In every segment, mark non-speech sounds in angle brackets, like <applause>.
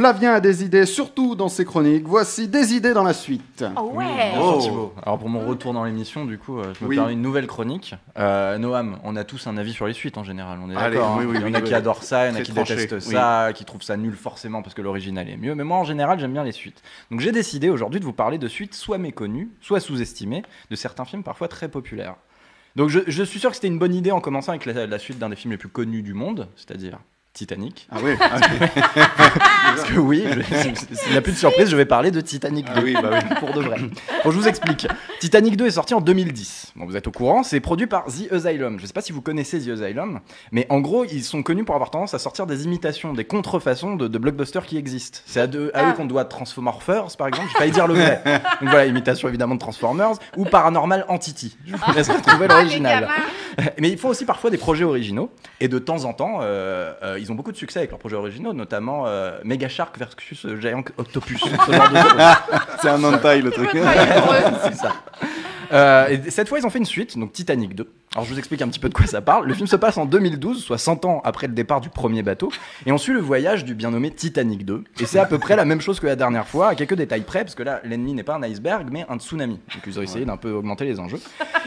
Flavien a des idées, surtout dans ses chroniques. Voici des idées dans la suite. Oh ouais Bien Oh. Thibaut. Alors pour mon retour dans l'émission, du coup, euh, je me Oui. permets une nouvelle chronique. Euh, Noam, on a tous un avis sur les suites en général, on est d'accord. oui, hein. oui, il y en a oui, qui oui. adorent ça, il y en a qui tranché, détestent oui. ça, qui trouvent ça nul forcément parce que l'original est mieux. Mais moi en général, j'aime bien les suites. Donc j'ai décidé aujourd'hui de vous parler de suites soit méconnues, soit sous-estimées de certains films parfois très populaires. Donc je, je suis sûr que c'était une bonne idée en commençant avec la, la suite d'un des films les plus connus du monde, c'est-à-dire Titanic. Ah oui, <laughs> Parce que oui, je- s'il n'y a plus de surprise, je vais parler de Titanic 2. Ah oui, bah oui. <laughs> Pour de vrai. Bon, je vous explique. Titanic 2 est sorti en 2010. Bon, vous êtes au courant, c'est produit par The Asylum. Je ne sais pas si vous connaissez The Asylum, mais en gros, ils sont connus pour avoir tendance à sortir des imitations, des contrefaçons de, de blockbusters qui existent. C'est à, eux Ah. qu'on doit Transformers par exemple. J'ai failli dire le vrai. Donc voilà, imitation évidemment de Transformers ou Paranormal Entity. Je vous laisserai trouver Ah, les l'original. Mais ils font aussi parfois des projets originaux. Et de temps en temps, euh, euh, ils ont beaucoup de succès avec leurs projets originaux, notamment euh, Mega Shark versus Giant Octopus. <laughs> ce choses. c'est un hentai le truc. <laughs> C'est ça. Euh, et cette fois, ils ont fait une suite, donc Titanic 2. Alors, je vous explique un petit peu de quoi ça parle. Le film se passe en 2012, soit 100 ans après le départ du premier bateau, et on suit le voyage du bien nommé Titanic 2. Et c'est à peu près la même chose que la dernière fois, à quelques détails près, parce que là, l'ennemi n'est pas un iceberg, mais un tsunami. Donc, ils ont essayé d'un peu augmenter les enjeux.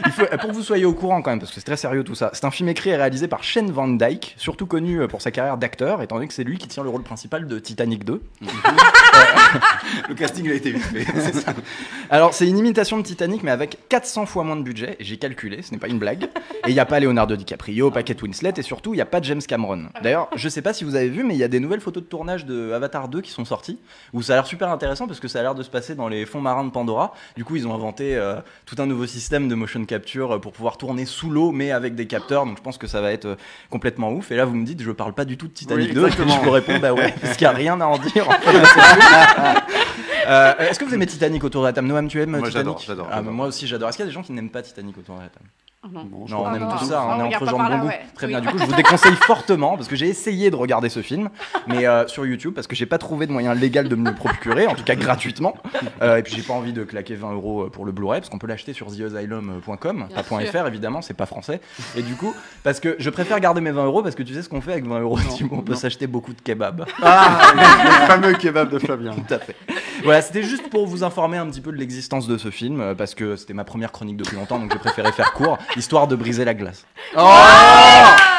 Il faut, pour que vous soyez au courant quand même, parce que c'est très sérieux tout ça, c'est un film écrit et réalisé par Shane Van Dyke, surtout connu pour sa carrière d'acteur, étant donné que c'est lui qui tient le rôle principal de Titanic 2. <laughs> Le casting a été vite fait. <laughs> Alors, c'est une imitation de Titanic, mais avec 400 fois moins de budget. Et J'ai calculé, ce n'est pas une blague. Et il n'y a pas Leonardo DiCaprio, pas Kate Winslet, et surtout, il n'y a pas James Cameron. D'ailleurs, je sais pas si vous avez vu, mais il y a des nouvelles photos de tournage de Avatar 2 qui sont sorties, où ça a l'air super intéressant parce que ça a l'air de se passer dans les fonds marins de Pandora. Du coup, ils ont inventé euh, tout un nouveau système de motion capture euh, pour pouvoir tourner sous l'eau, mais avec des capteurs. Donc, je pense que ça va être euh, complètement ouf. Et là, vous me dites, je parle pas du tout de Titanic Oui, 2. exactement. Je vous réponds, bah ouais, <laughs> parce qu'il n'y a rien à en dire. en fait. <laughs> Euh, Est-ce que vous aimez Titanic autour de la table? Noam, tu aimes Moi, Titanic? j'adore, j'adore, Ah, j'adore. moi aussi, j'adore. Est-ce qu'il y a des gens qui n'aiment pas Titanic autour de la table? Je Non, on aime Ah, tout ça, non, on est entre gens de bon là, goût. ouais. Très Oui. bien, du coup, je vous <laughs> déconseille fortement, parce que j'ai essayé de regarder ce film, mais euh, sur YouTube, parce que j'ai pas trouvé de moyen légal de me le procurer, en tout cas gratuitement. Euh, et puis j'ai pas envie de claquer 20 euros pour le Blu-ray, parce qu'on peut l'acheter sur theasylum.com, pas sûr. .fr évidemment, c'est pas français. Et du coup, parce que je préfère garder mes 20 euros, parce que tu sais ce qu'on fait avec 20 euros, on peut s'acheter beaucoup de kebabs. Ah, <laughs> le fameux kebab de Flavien. Tout à fait. Voilà, c'était juste pour vous informer un petit peu de l'existence de ce film, euh, parce que c'était ma première chronique depuis longtemps, donc j'ai préféré faire court, histoire de briser la glace. Oh